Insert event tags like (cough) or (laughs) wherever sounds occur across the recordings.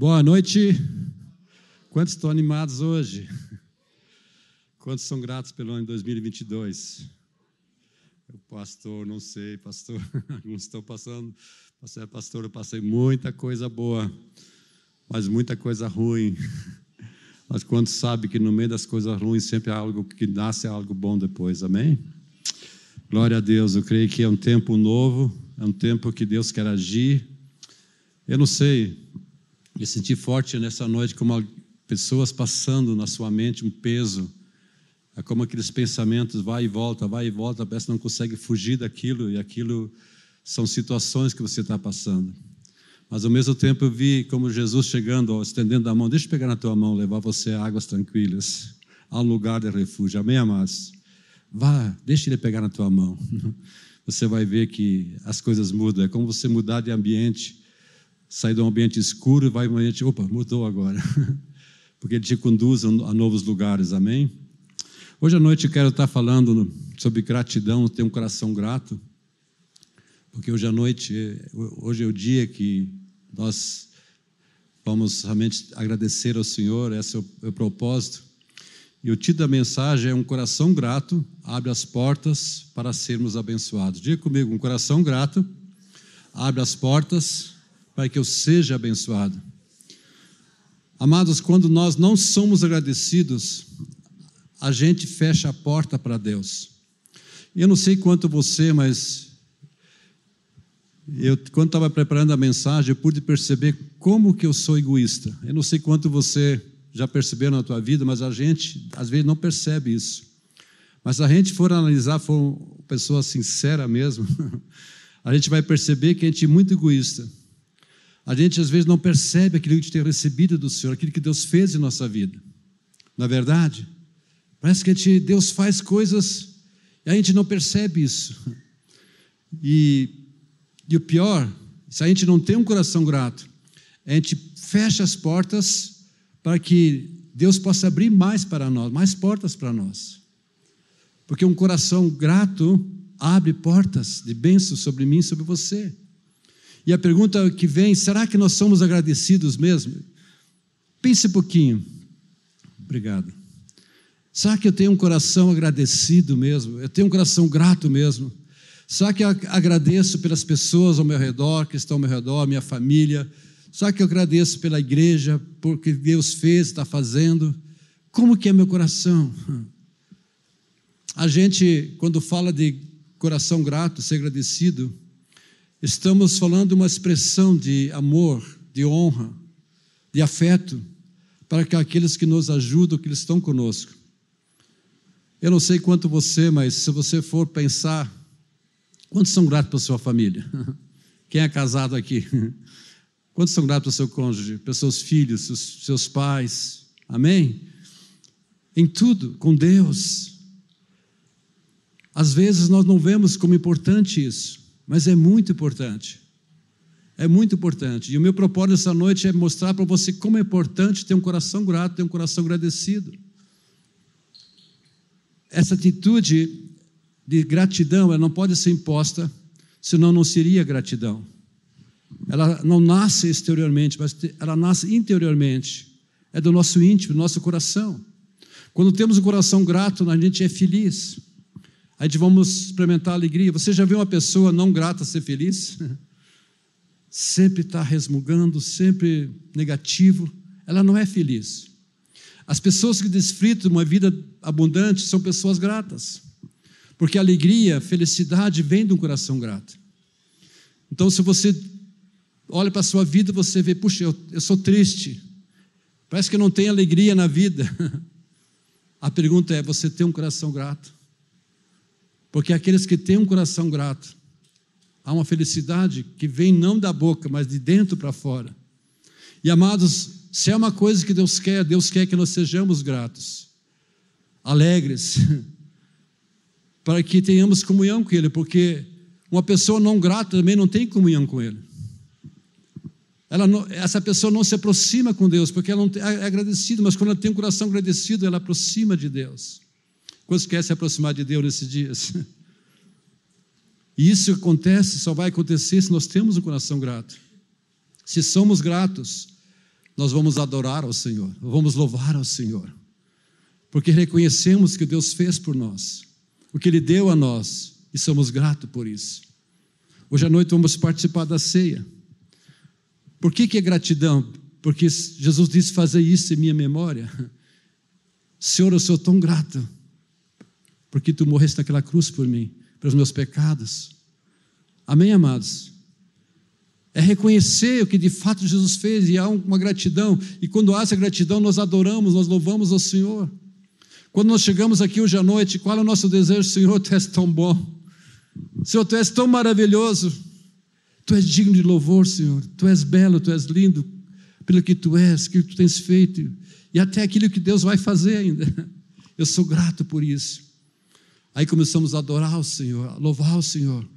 Boa noite. Quantos estão animados hoje? Quantos são gratos pelo ano de 2022? O pastor, não sei, pastor. (laughs) Alguns estão passando. Pastor, pastor, eu passei muita coisa boa, mas muita coisa ruim. (laughs) Mas quantos sabe que no meio das coisas ruins sempre há algo que nasce algo bom depois, amém? Glória a Deus, eu creio que é um tempo novo, é um tempo que Deus quer agir. Eu não sei, me senti forte nessa noite como pessoas passando na sua mente um peso. É como aqueles pensamentos vai e volta, vai e volta, parece que não consegue fugir daquilo e aquilo são situações que você está passando. Mas ao mesmo tempo eu vi como Jesus chegando, estendendo a mão, deixa eu pegar na tua mão, levar você a águas tranquilas, a um lugar de refúgio. Amém, amados? Vá, deixa ele pegar na tua mão. (laughs) Você vai ver que as coisas mudam. É como você mudar de ambiente, sair de um ambiente escuro e vai para um ambiente, opa, mudou agora. (laughs) Porque ele te conduz a novos lugares. Amém? Hoje à noite eu quero estar falando sobre gratidão, ter um coração grato. Porque hoje à noite, hoje é o dia que nós vamos realmente agradecer ao Senhor, esse é o, é o propósito. E o título da mensagem é Um coração grato abre as portas para sermos abençoados. Diga comigo: um coração grato abre as portas para que eu seja abençoado. Amados, quando nós não somos agradecidos, a gente fecha a porta para Deus. Eu não sei quanto você, mas eu, quando estava preparando a mensagem, eu pude perceber como que eu sou egoísta. Eu não sei quanto você já percebeu na tua vida, mas a gente às vezes não percebe isso. Mas se a gente for analisar, for uma pessoa sincera mesmo, (laughs) a gente vai perceber que a gente é muito egoísta. A gente às vezes não percebe aquilo que a gente tem recebido do Senhor, aquilo que Deus fez em nossa vida. Na é verdade, parece que gente, Deus faz coisas e a gente não percebe isso. E, e o pior, se a gente não tem um coração grato, a gente fecha as portas para que Deus possa abrir mais para nós, mais portas para nós. Porque um coração grato abre portas de bênção sobre mim, sobre você. E a pergunta que vem, será que nós somos agradecidos mesmo? Pense um pouquinho. Obrigado. Será que eu tenho um coração agradecido mesmo? Eu tenho um coração grato mesmo? Será que eu agradeço pelas pessoas ao meu redor, que estão ao meu redor, minha família, só que eu agradeço pela igreja, porque Deus fez, está fazendo. Como que é meu coração? A gente, quando fala de coração grato, ser agradecido, estamos falando uma expressão de amor, de honra, de afeto para aqueles que nos ajudam, que estão conosco. Eu não sei quanto você, mas se você for pensar, quantos são gratos pela sua família? (laughs) Quem é casado aqui? (laughs) Quantos são gratos ao seu cônjuge, para seus filhos, seus, seus pais? Amém? Em tudo, com Deus. Às vezes nós não vemos como importante isso, mas é muito importante. É muito importante. E o meu propósito essa noite é mostrar para você como é importante ter um coração grato, ter um coração agradecido. Essa atitude de gratidão, ela não pode ser imposta, senão não seria gratidão. Ela não nasce exteriormente, mas ela nasce interiormente. É do nosso íntimo, do nosso coração. Quando temos um coração grato, a gente é feliz. A gente vamos experimentar alegria. Você já viu uma pessoa não grata ser feliz? Sempre está resmungando, sempre negativo. Ela não é feliz. As pessoas que desfrutam uma vida abundante são pessoas gratas. Porque alegria, felicidade vem de um coração grato. Então, se você olha para a sua vida você vê, puxa, eu, eu sou triste, parece que não tenho alegria na vida. (laughs) A pergunta é: você tem um coração grato? Porque aqueles que têm um coração grato, há uma felicidade que vem não da boca, mas de dentro para fora. E amados, se é uma coisa que Deus quer, Deus quer que nós sejamos gratos, alegres, (laughs) para que tenhamos comunhão com Ele, porque uma pessoa não grata também não tem comunhão com Ele. Não, essa pessoa não se aproxima com Deus, porque ela não é agradecida, mas quando ela tem um coração agradecido, ela aproxima de Deus. Quantos quer se aproximar de Deus nesses dias? E isso acontece, só vai acontecer se nós temos um coração grato. Se somos gratos, nós vamos adorar ao Senhor, vamos louvar ao Senhor, porque reconhecemos que Deus fez por nós, o que Ele deu a nós, e somos gratos por isso. Hoje à noite vamos participar da ceia. Por que, que é gratidão? Porque Jesus disse: fazer isso em minha memória. Senhor, eu sou tão grato, porque tu morreste naquela cruz por mim, pelos meus pecados. Amém, amados? É reconhecer o que de fato Jesus fez e há uma gratidão. E quando há essa gratidão, nós adoramos, nós louvamos ao Senhor. Quando nós chegamos aqui hoje à noite, qual é o nosso desejo? Senhor, tu és tão bom. Senhor, tu és tão maravilhoso. Tu és digno de louvor, Senhor. Tu és belo, tu és lindo pelo que tu és, que tu tens feito e até aquilo que Deus vai fazer ainda. Eu sou grato por isso. Aí começamos a adorar o Senhor, a louvar o Senhor.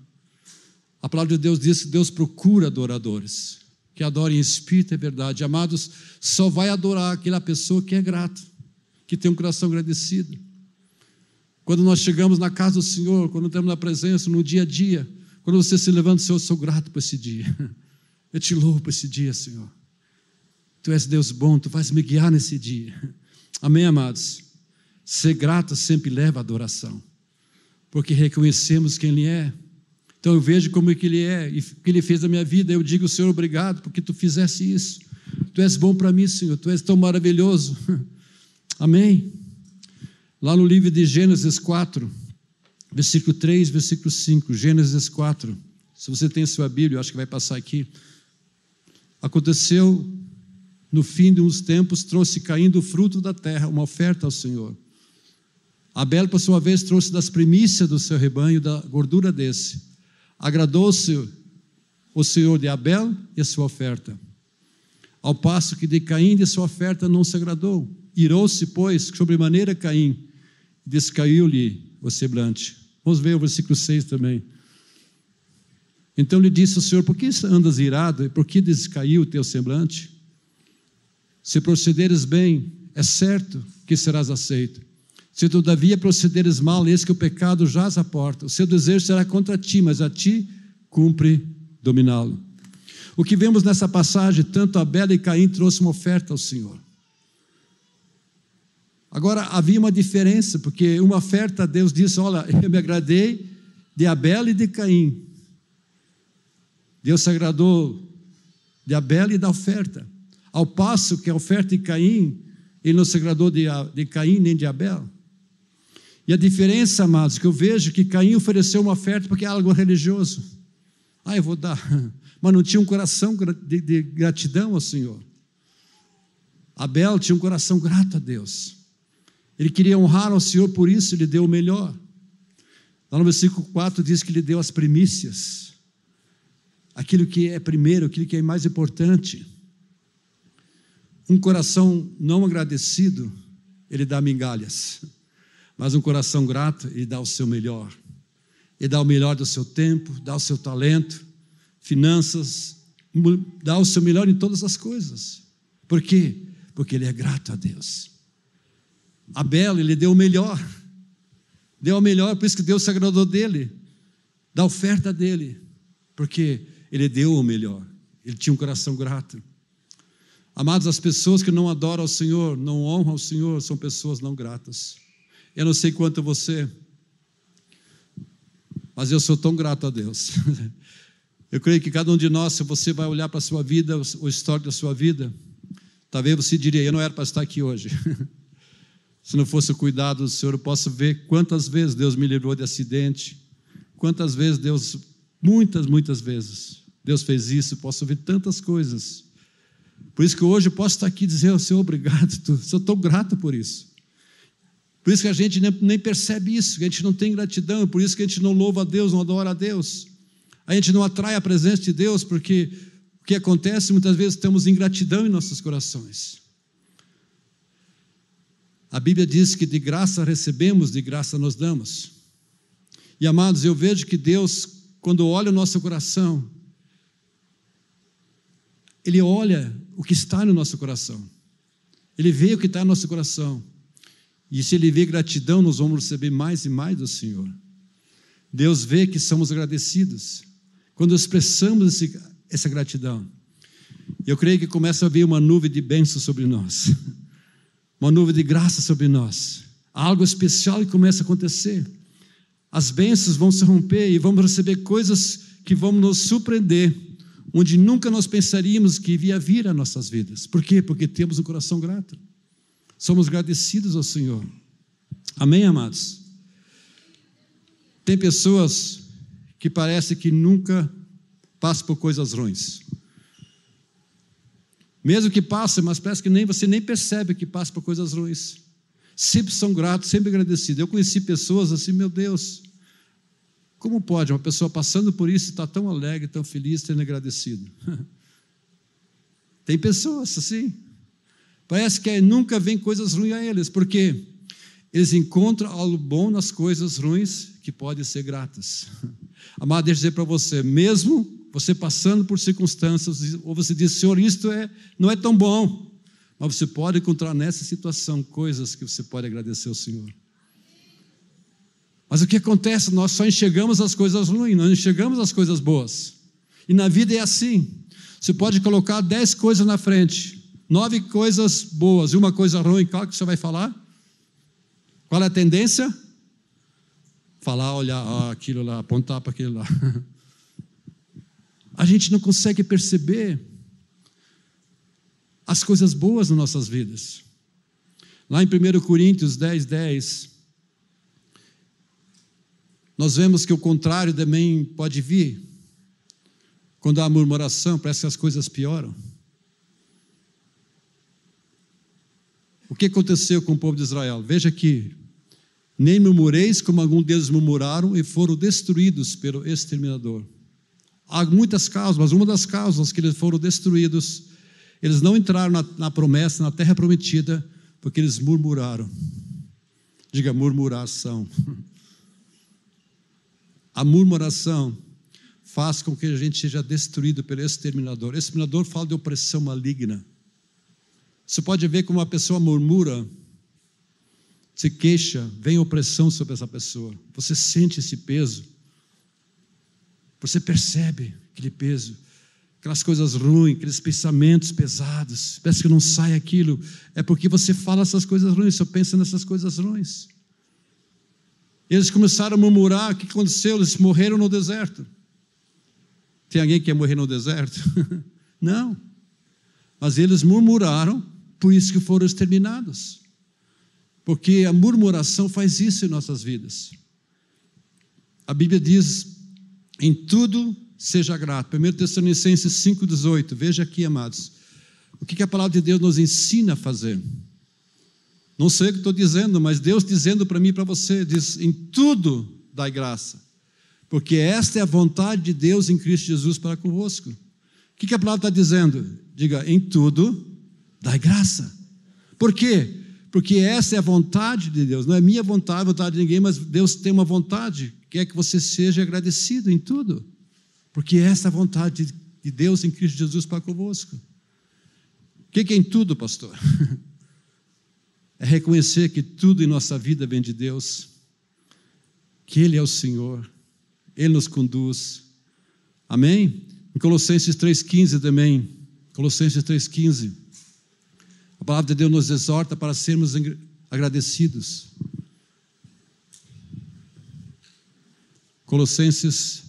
A palavra de Deus diz que Deus procura adoradores, que adorem em espírito e verdade. Amados, só vai adorar aquela pessoa que é grata, que tem um coração agradecido. Quando nós chegamos na casa do Senhor, quando estamos na presença, no dia a dia, quando você se levanta, Senhor, eu sou grato por esse dia. (laughs) Eu te louvo por esse dia, Senhor. Tu és Deus bom, tu vais me guiar nesse dia. Amém, amados? Ser grato sempre leva à adoração, porque reconhecemos quem Ele é então eu vejo como é que Ele é e o que Ele fez na minha vida. Eu digo, Senhor, obrigado porque Tu fizesse isso. Tu és bom para mim, Senhor. Tu és tão maravilhoso. (laughs) Amém. Lá no livro de Gênesis 4, versículo 3, versículo 5. Gênesis 4. Se você tem a sua Bíblia, eu acho que vai passar aqui. Aconteceu no fim de uns tempos, trouxe caindo o fruto da terra, uma oferta ao Senhor. Abel, por sua vez, trouxe das primícias do seu rebanho, da gordura desse. Agradou-se o Senhor de Abel e a sua oferta, ao passo que de Caim e sua oferta não se agradou. Irou-se, pois, sobremaneira Caim, descaiu-lhe o semblante. Vamos ver o versículo 6 também. Então lhe disse o Senhor: Por que andas irado e por que descaiu o teu semblante? Se procederes bem, é certo que serás aceito. Se todavia procederes mal, eis que o pecado jaz à porta. O seu desejo será contra ti, mas a ti cumpre dominá-lo. O que vemos nessa passagem, tanto Abel e Caim trouxe uma oferta ao Senhor. Agora, havia uma diferença, porque uma oferta, Deus disse: Olha, (laughs) eu me agradei de Abel e de Caim. Deus se agradou de Abel e da oferta. Ao passo que a oferta de Caim, ele não se agradou de, de Caim nem de Abel. E a diferença, amados, que eu vejo que Caim ofereceu uma oferta porque é algo religioso. Ah, eu vou dar. (laughs) Mas não tinha um coração de, de gratidão ao Senhor. Abel tinha um coração grato a Deus. Ele queria honrar ao Senhor, por isso ele deu o melhor. Lá no versículo 4 diz que ele deu as primícias. Aquilo que é primeiro, aquilo que é mais importante. Um coração não agradecido, ele dá migalhas. Mas um coração grato, ele dá o seu melhor. Ele dá o melhor do seu tempo, dá o seu talento, finanças, dá o seu melhor em todas as coisas. Por quê? Porque ele é grato a Deus. Abel, ele deu o melhor. Deu o melhor, por isso que Deus se agradou dele, da oferta dele, porque ele deu o melhor. Ele tinha um coração grato. Amados, as pessoas que não adoram ao Senhor, não honram ao Senhor, são pessoas não gratas. Eu não sei quanto você, mas eu sou tão grato a Deus. (laughs) Eu creio que cada um de nós, se você vai olhar para a sua vida, o histórico da sua vida, talvez você diria: Eu não era para estar aqui hoje. (laughs) Se não fosse o cuidado do Senhor, eu posso ver quantas vezes Deus me livrou de acidente, quantas vezes Deus, muitas, muitas vezes, Deus fez isso, posso ver tantas coisas. Por isso que hoje eu posso estar aqui e dizer ao Senhor, obrigado, (laughs) sou tão grato por isso. Por isso que a gente nem percebe isso, que a gente não tem gratidão, por isso que a gente não louva a Deus, não adora a Deus. A gente não atrai a presença de Deus, porque o que acontece muitas vezes temos ingratidão em nossos corações. A Bíblia diz que de graça recebemos, de graça nos damos. E amados, eu vejo que Deus, quando olha o nosso coração, Ele olha o que está no nosso coração. Ele vê o que está no nosso coração. E se Ele vê gratidão, nós vamos receber mais e mais do Senhor. Deus vê que somos agradecidos quando expressamos esse, essa gratidão. Eu creio que começa a vir uma nuvem de bênçãos sobre nós, (laughs) uma nuvem de graça sobre nós. Algo especial que começa a acontecer. As bênçãos vão se romper e vamos receber coisas que vão nos surpreender, onde nunca nós pensaríamos que iria vir a nossas vidas. Por quê? Porque temos um coração grato. Somos agradecidos ao Senhor. Amém, amados? Tem pessoas que parece que nunca passam por coisas ruins. Mesmo que passem, mas parece que nem você nem percebe que passa por coisas ruins. Sempre são gratos, sempre agradecidos. Eu conheci pessoas assim, meu Deus, como pode uma pessoa passando por isso estar tão alegre, tão feliz, tendo agradecido? (laughs) Tem pessoas assim. Parece que nunca vem coisas ruins a eles, porque eles encontram algo bom nas coisas ruins que podem ser gratas. (laughs) Amado, deixa eu dizer para você, mesmo você passando por circunstâncias, ou você diz, Senhor, isto é, não é tão bom, mas você pode encontrar nessa situação coisas que você pode agradecer ao Senhor. Mas o que acontece? Nós só enxergamos as coisas ruins, não enxergamos as coisas boas. E na vida é assim. Você pode colocar dez coisas na frente, nove coisas boas e uma coisa ruim, qual que você vai falar? Qual é a tendência? Falar, olhar aquilo lá, apontar para aquilo lá. (laughs) A gente não consegue perceber as coisas boas nas nossas vidas. Lá em 1 Coríntios 10, 10, nós vemos que o contrário também pode vir. Quando há murmuração, parece que as coisas pioram. O que aconteceu com o povo de Israel? Veja aqui, nem murmureis como alguns deles murmuraram e foram destruídos pelo exterminador. Há muitas causas, mas uma das causas que eles foram destruídos, eles não entraram na, na promessa, na terra prometida, porque eles murmuraram. Diga murmuração. (laughs) A murmuração faz com que a gente seja destruído pelo exterminador. O exterminador fala de opressão maligna. Você pode ver como uma pessoa murmura, se queixa, vem opressão sobre essa pessoa. Você sente esse peso. Você percebe aquele peso, aquelas coisas ruins, aqueles pensamentos pesados. Parece que não sai aquilo. É porque você fala essas coisas ruins, você pensa nessas coisas ruins. Eles começaram a murmurar: o que aconteceu? Eles morreram no deserto. Tem alguém que quer morrer no deserto? (laughs) não. Mas eles murmuraram, por isso que foram exterminados. Porque a murmuração faz isso em nossas vidas. A Bíblia diz: em tudo seja grato. 1 Tessalonicenses 5,18. Veja aqui, amados. O que a palavra de Deus nos ensina a fazer? Não sei o que estou dizendo, mas Deus dizendo para mim e para você: diz, em tudo dai graça. Porque esta é a vontade de Deus em Cristo Jesus para convosco. O que a palavra está dizendo? Diga, em tudo dai graça. Por quê? porque essa é a vontade de Deus, não é minha vontade, a vontade de ninguém, mas Deus tem uma vontade, que é que você seja agradecido em tudo, porque essa é a vontade de Deus em Cristo Jesus para convosco. O que é em tudo, pastor? (laughs) É reconhecer que tudo em nossa vida vem de Deus, que Ele é o Senhor, Ele nos conduz. Amém? Em Colossenses 3,15 também, Colossenses 3,15. A palavra de Deus nos exorta para sermos agradecidos. Colossenses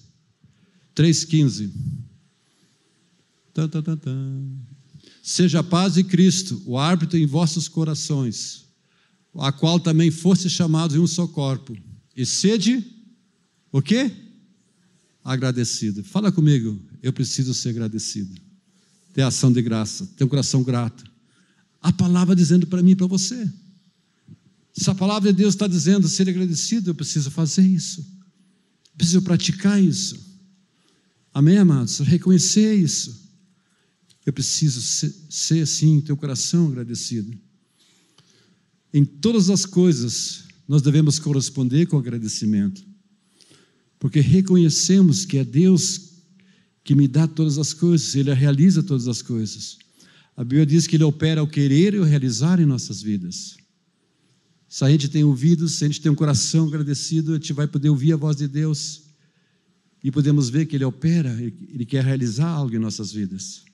3,15. Seja a paz de Cristo, o árbitro em vossos corações, a qual também foste chamados em um só corpo. E sede o quê? Agradecido. Fala comigo, eu preciso ser agradecido. Ter ação de graça, ter um coração grato a palavra dizendo para mim e para você. Se a palavra de Deus está dizendo ser agradecido, eu preciso fazer isso. Eu preciso praticar isso. Amém, amados? Reconhecer isso. Eu preciso ser, ser assim, ter o coração agradecido. Em todas as coisas, nós devemos corresponder com agradecimento. Porque reconhecemos que é Deus que me dá todas as coisas, Ele realiza todas as coisas. A Bíblia diz que Ele opera o querer e o realizar em nossas vidas. Se a gente tem ouvidos, se a gente tem um coração agradecido, a gente vai poder ouvir a voz de Deus e podemos ver que Ele opera, Ele quer realizar algo em nossas vidas.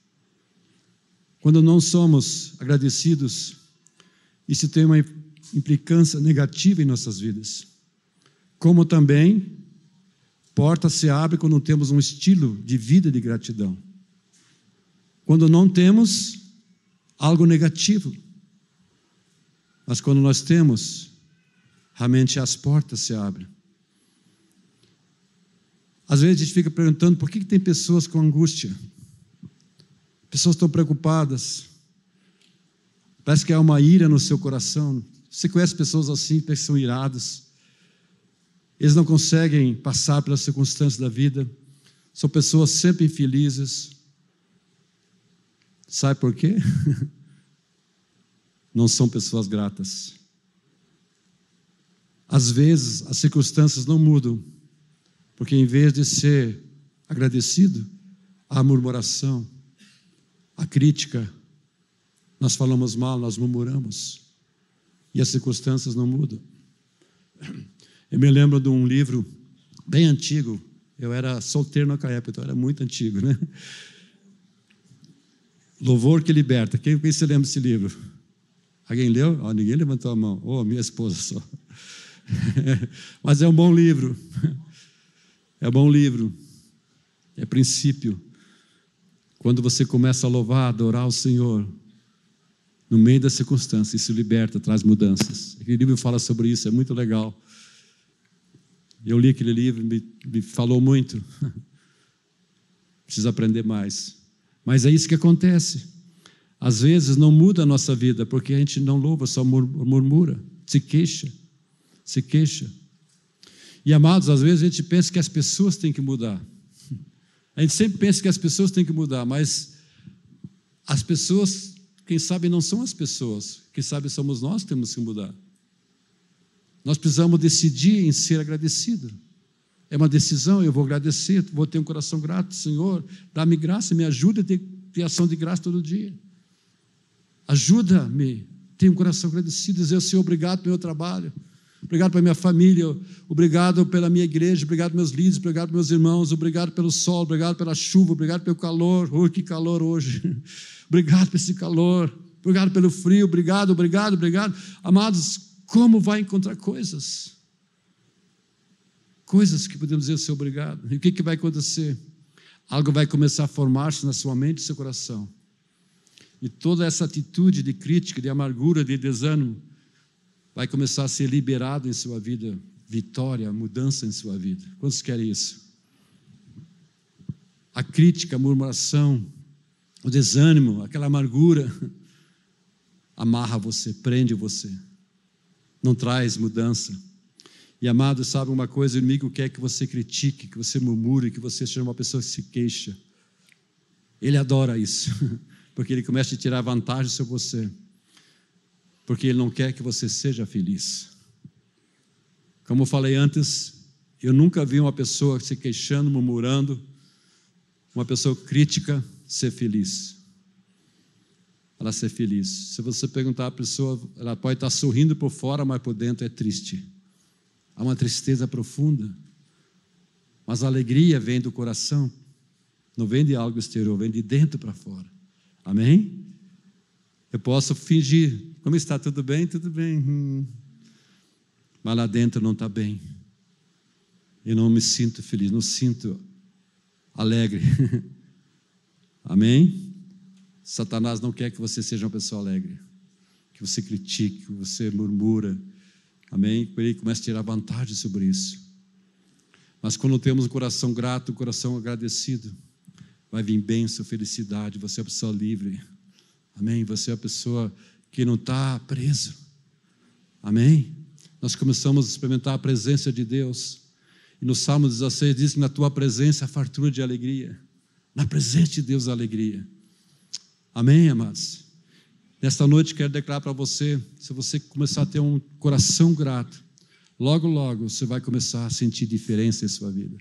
Quando não somos agradecidos, isso tem uma implicância negativa em nossas vidas. Como também, porta se abre quando temos um estilo de vida de gratidão. Quando não temos algo negativo. Mas quando nós temos, realmente as portas se abrem. Às vezes a gente fica perguntando por que, que tem pessoas com angústia, pessoas estão preocupadas, parece que há uma ira no seu coração. Você conhece pessoas assim, que são iradas, eles não conseguem passar pelas circunstâncias da vida, são pessoas sempre infelizes. Sabe por quê? (laughs) Não são pessoas gratas. Às vezes as circunstâncias não mudam, porque em vez de ser agradecido, a murmuração, a crítica, nós falamos mal, nós murmuramos, e as circunstâncias não mudam. Eu me lembro de um livro bem antigo, eu era solteiro naquela época, então era muito antigo, né? Louvor que liberta. Quem, quem se lembra desse livro? Alguém leu? Oh, ninguém levantou a mão. Oh, minha esposa só. (laughs) Mas é um bom livro. É um bom livro. É princípio. Quando você começa a louvar, adorar o Senhor, no meio das circunstâncias, isso liberta, traz mudanças. Aquele livro fala sobre isso, é muito legal. Eu li aquele livro, me, me falou muito. (laughs) Preciso aprender mais. Mas é isso que acontece. Às vezes não muda a nossa vida, porque a gente não louva, só murmura, se queixa, se queixa. E amados, às vezes a gente pensa que as pessoas têm que mudar. (laughs) A gente sempre pensa que as pessoas têm que mudar, mas as pessoas, quem sabe, não são as pessoas, quem sabe somos nós que temos que mudar. Nós precisamos decidir em ser agradecido. É uma decisão, eu vou agradecer, vou ter um coração grato, Senhor, dá-me graça, me ajuda a ter, ter ação de graça todo dia. Ajuda-me, ter um coração agradecido, dizer, Senhor, obrigado pelo meu trabalho. Obrigado pela minha família, obrigado pela minha igreja, obrigado pelos líderes, obrigado pelos meus irmãos, obrigado pelo sol, obrigado pela chuva, obrigado pelo calor. Oh, que calor hoje! (laughs) obrigado por esse calor, obrigado pelo frio, obrigado, obrigado, obrigado. Amados, como vai encontrar coisas? Coisas que podemos dizer seu obrigado. E o que, que vai acontecer? Algo vai começar a formar-se na sua mente e seu coração. E toda essa atitude de crítica, de amargura, de desânimo, vai começar a ser liberado em sua vida, vitória, mudança em sua vida. Quantos querem isso? A crítica, a murmuração, o desânimo, aquela amargura, (laughs) amarra você, prende você, não traz mudança. E amado, sabe uma coisa? O inimigo quer que você critique, que você murmure, que você seja uma pessoa que se queixa. Ele adora isso, (laughs) porque ele começa a tirar vantagem sobre você porque Ele não quer que você seja feliz. Como eu falei antes, eu nunca vi uma pessoa se queixando, murmurando, uma pessoa crítica ser feliz. Ela ser feliz. Se você perguntar à pessoa, ela pode estar sorrindo por fora, mas por dentro é triste. Há uma tristeza profunda. Mas a alegria vem do coração, não vem de algo exterior, vem de dentro para fora. Amém? Eu posso fingir, como está? Tudo bem? Tudo bem. Hum. Mas lá dentro não está bem. Eu não me sinto feliz, não sinto alegre. (laughs) Amém? Satanás não quer que você seja uma pessoa alegre, que você critique, que você murmura. Amém? Ele começa a tirar vantagem sobre isso. Mas quando temos um coração grato, um coração agradecido, vai vir bênção, felicidade, você é uma pessoa livre. Amém? Você é a pessoa que não está preso. Amém? Nós começamos a experimentar a presença de Deus. E no Salmo 16 diz que na tua presença há fartura de alegria. Na presença de Deus, a alegria. Amém, amados? Nesta noite quero declarar para você: se você começar a ter um coração grato, logo, logo você vai começar a sentir diferença em sua vida.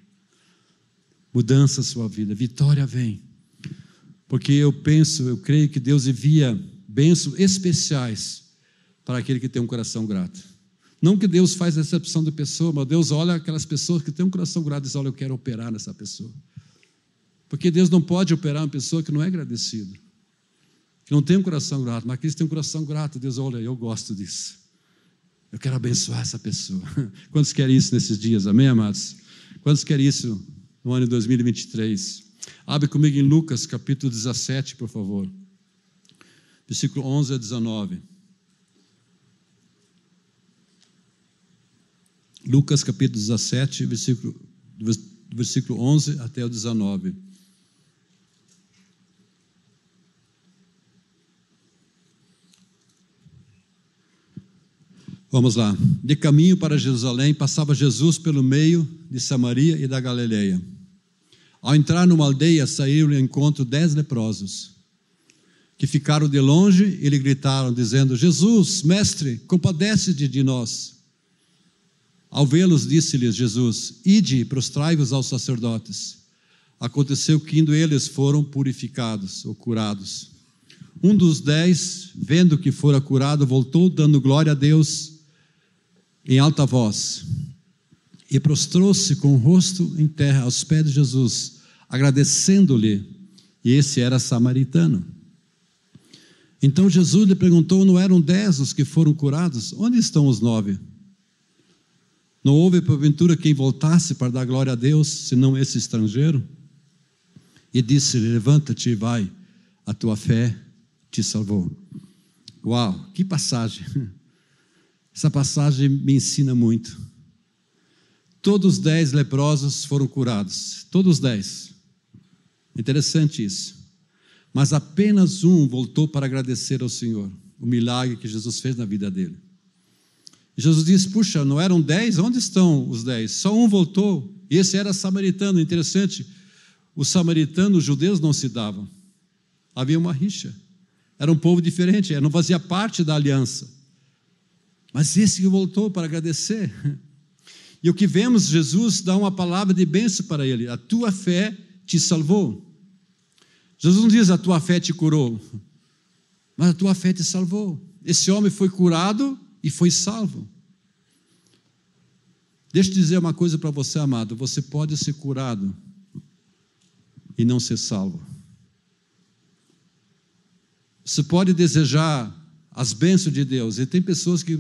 Mudança em sua vida, vitória vem. Porque eu penso, eu creio que Deus envia bênçãos especiais para aquele que tem um coração grato. Não que Deus faz exceção de pessoa, mas Deus olha aquelas pessoas que têm um coração grato e diz: Olha, eu quero operar nessa pessoa. Porque Deus não pode operar uma pessoa que não é agradecida. Que não tem um coração grato, mas aqueles que têm um coração grato, Deus, olha, eu gosto disso. Eu quero abençoar essa pessoa. (laughs) Quantos querem isso nesses dias? Amém, amados? Quantos querem isso no ano de 2023? Abre comigo em Lucas, capítulo 17, por favor. Versículo 11 a 19. Lucas, capítulo 17, versículo, versículo 11 até o 19. Vamos lá. De caminho para Jerusalém, passava Jesus pelo meio de Samaria e da Galileia. Ao entrar numa aldeia, saíram ao encontro dez leprosos, que ficaram de longe e lhe gritaram, dizendo: Jesus, mestre, compadece-te de nós. Ao vê-los, disse-lhes Jesus: Ide prostrai-vos aos sacerdotes. Aconteceu que, indo eles, foram purificados ou curados. Um dos dez, vendo que fora curado, voltou, dando glória a Deus em alta voz e prostrou-se com o rosto em terra aos pés de Jesus, agradecendo-lhe. E esse era samaritano. Então Jesus lhe perguntou: Não eram dez os que foram curados? Onde estão os nove? Não houve porventura quem voltasse para dar glória a Deus, senão esse estrangeiro? E disse: Levanta-te e vai, a tua fé te salvou. Uau, que passagem! Essa passagem me ensina muito. Todos os dez leprosos foram curados, todos os dez. Interessante isso. Mas apenas um voltou para agradecer ao Senhor, o milagre que Jesus fez na vida dele. Jesus disse: Puxa, não eram dez? Onde estão os dez? Só um voltou. E esse era samaritano. Interessante, os samaritanos, os judeus não se davam. Havia uma rixa. Era um povo diferente, não fazia parte da aliança. Mas esse que voltou para agradecer. E o que vemos, Jesus dá uma palavra de bênção para ele: a tua fé te salvou. Jesus não diz a tua fé te curou, mas a tua fé te salvou. Esse homem foi curado e foi salvo. Deixa eu dizer uma coisa para você, amado: você pode ser curado e não ser salvo. Você pode desejar as bênçãos de Deus, e tem pessoas que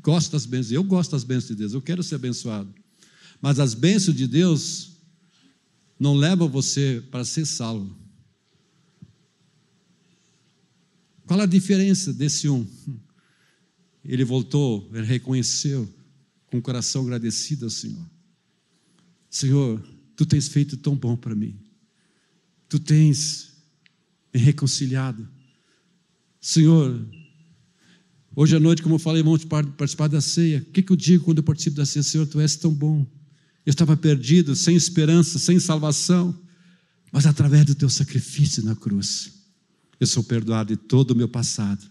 gosto das bênçãos, eu gosto das bênçãos de Deus, eu quero ser abençoado. Mas as bênçãos de Deus não levam você para ser salvo. Qual a diferença desse um? Ele voltou, ele reconheceu com o coração agradecido ao Senhor. Senhor, tu tens feito tão bom para mim. Tu tens me reconciliado. Senhor, Hoje à noite, como eu falei, vamos participar da ceia. O que, eu digo quando eu participo da ceia? Senhor, tu és tão bom. Eu estava perdido, sem esperança, sem salvação, mas através do teu sacrifício na cruz, eu sou perdoado de todo o meu passado.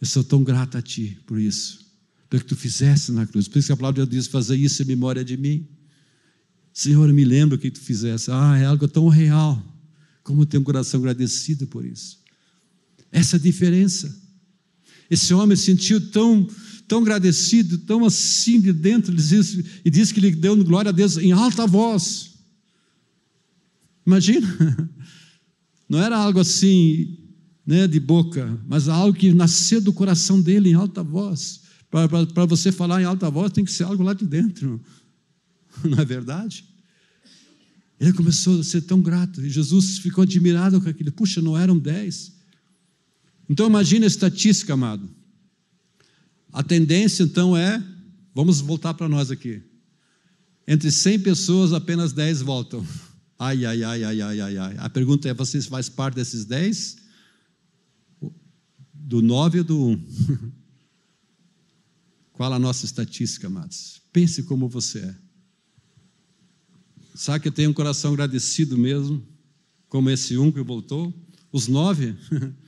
Eu sou tão grato a ti por isso, pelo que tu fizeste na cruz. Por isso que a palavra de Deus diz: fazer isso em memória de mim. Senhor, eu me lembro o que tu fizeste. Ah, é algo tão real. Como tenho um coração agradecido por isso. Essa é a diferença. Esse homem se sentiu tão, tão agradecido, tão assim de dentro, e diz que ele deu glória a Deus em alta voz. Imagina, (laughs) não era algo assim, né, de boca, mas algo que nasceu do coração dele em alta voz. Para você falar em alta voz, tem que ser algo lá de dentro, (laughs) não é verdade? Ele começou a ser tão grato, e Jesus ficou admirado com aquilo. Puxa, não eram dez, então imagine a estatística, amado. A tendência então é, vamos voltar para nós aqui. Entre 100 pessoas, apenas 10 voltam. (laughs) Ai, ai, ai, ai, ai, ai, ai. A pergunta é: você faz parte desses 10? Do 9 ou do 1? (laughs) Qual a nossa estatística, amados? Pense como você é. Sabe que eu tenho um coração agradecido mesmo, como esse um que voltou? Os nove (laughs)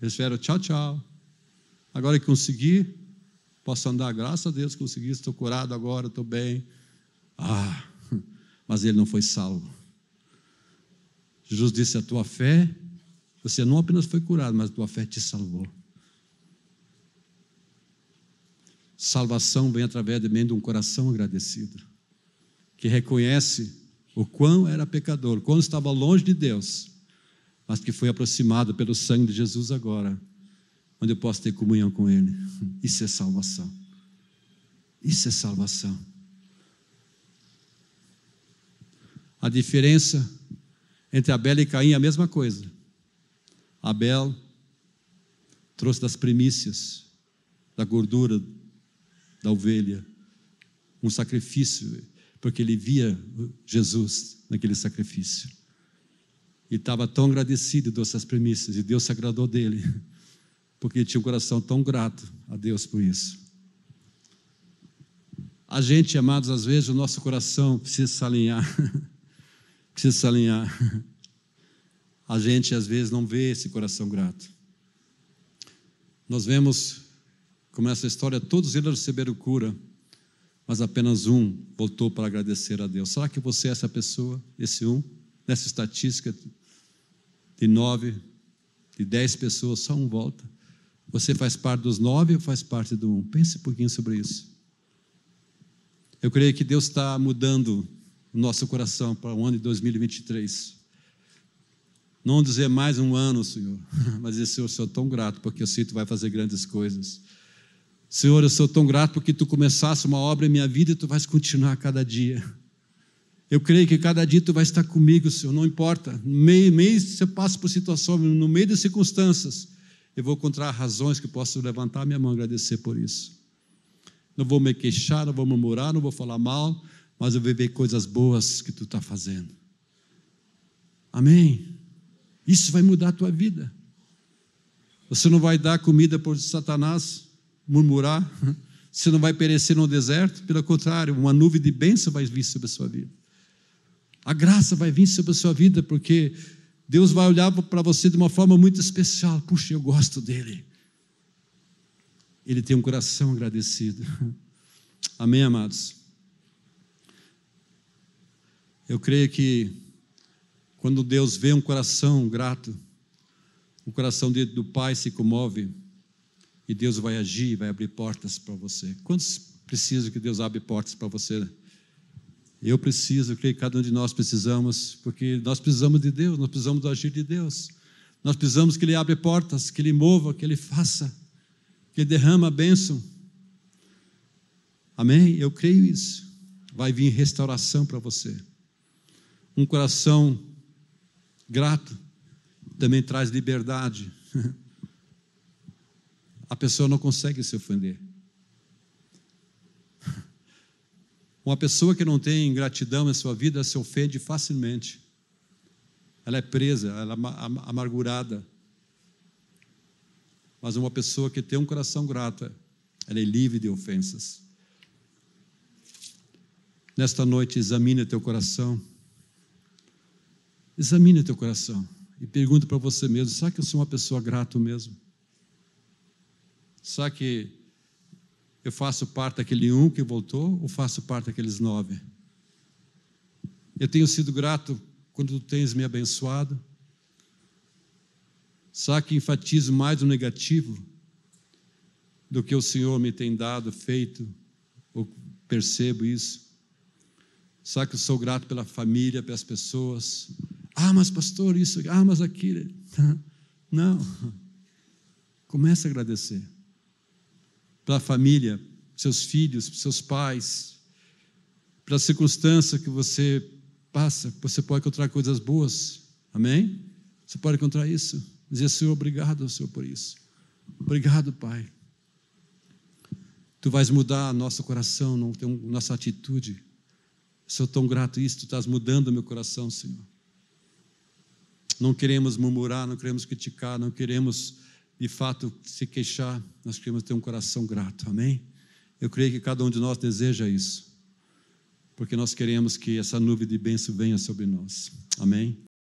Eles disseram tchau, tchau. Agora que consegui, posso andar, graças a Deus consegui, estou curado agora, estou bem. Ah, (laughs) mas ele não foi salvo. Jesus disse: A tua fé, você não apenas foi curado, mas a tua fé te salvou. Salvação vem através de um coração agradecido, que reconhece o quão era pecador, quando estava longe de Deus, mas que foi aproximado pelo sangue de Jesus agora, onde eu posso ter comunhão com Ele. Isso é salvação. Isso é salvação. A diferença entre Abel e Caim é a mesma coisa. Abel trouxe das primícias, da gordura da ovelha, um sacrifício, porque ele via Jesus naquele sacrifício. E estava tão agradecido dessas primícias, e Deus se agradou dele, (laughs) porque tinha um coração tão grato a Deus por isso. A gente, amados, às vezes o nosso coração precisa se alinhar, (laughs) precisa se alinhar. A gente, às vezes, não vê esse coração grato. Nós vemos como essa história, todos eles receberam cura, mas apenas um voltou para agradecer a Deus. Será que você é essa pessoa, esse um? Nessa estatística de nove, de dez pessoas, só um volta. Você faz parte dos nove ou faz parte do um? Pense um pouquinho sobre isso. Eu creio que Deus está mudando o nosso coração para o ano de 2023. Não dizer mais um ano, Senhor, (laughs) mas dizer, Senhor, eu sou tão grato porque eu sei que tu vai fazer grandes coisas. Senhor, eu sou tão grato porque tu começaste uma obra em minha vida e tu vais continuar cada dia. Eu creio que cada dia tu vai estar comigo, Senhor, não importa. No meio, meio passo por situações, no meio das circunstâncias, eu vou encontrar razões que posso levantar minha mão e agradecer por isso. Não vou me queixar, não vou murmurar, não vou falar mal, mas eu vou ver coisas boas que tu está fazendo. Amém? Isso vai mudar a tua vida. Você não vai dar comida por Satanás, murmurar. (laughs) Você não vai perecer no deserto. Pelo contrário, uma nuvem de bênção vai vir sobre a sua vida. A graça vai vir sobre a sua vida, porque Deus vai olhar para você de uma forma muito especial. Puxa, eu gosto dele. Ele tem um coração agradecido. (laughs) Amém, amados? Eu creio que quando Deus vê um coração grato, o coração do Pai se comove e Deus vai agir, vai abrir portas para você. Quantos precisam que Deus abra portas para você? Eu preciso, eu creio que cada um de nós precisamos, porque nós precisamos de Deus, nós precisamos do agir de Deus. Nós precisamos que Ele abra portas, que Ele mova, que Ele faça, que Ele derrama a bênção. Amém? Eu creio isso. Vai vir restauração para você. Um coração Grato também traz liberdade. (laughs) A pessoa não consegue se ofender. Uma pessoa que não tem gratidão na sua vida se ofende facilmente. Ela é presa, ela é amargurada. Mas uma pessoa que tem um coração grato, ela é livre de ofensas. Nesta noite, examine teu coração. Examine teu coração e pergunta para você mesmo: será que eu sou uma pessoa grata mesmo? Será que eu faço parte daquele um que voltou ou faço parte daqueles nove? Eu tenho sido grato quando tu tens me abençoado? Será que enfatizo mais o negativo do que o Senhor me tem dado, feito, ou percebo isso? Será que eu sou grato pela família, pelas pessoas? Ah, mas pastor, isso, ah, mas aquilo. (laughs) Não. Comece a agradecer. Pela família, seus filhos, seus pais, pela circunstância que você passa, você pode encontrar coisas boas. Amém? Você pode encontrar isso. Dizer, Senhor, obrigado, Senhor, por isso. Obrigado, Pai. Tu vais mudar nosso coração, nossa atitude. Sou tão grato isso, tu estás mudando meu coração, Senhor. Não queremos murmurar, não queremos criticar, não queremos de fato se queixar, nós queremos ter um coração grato, amém? Eu creio que cada um de nós deseja isso, porque nós queremos que essa nuvem de bênção venha sobre nós, amém?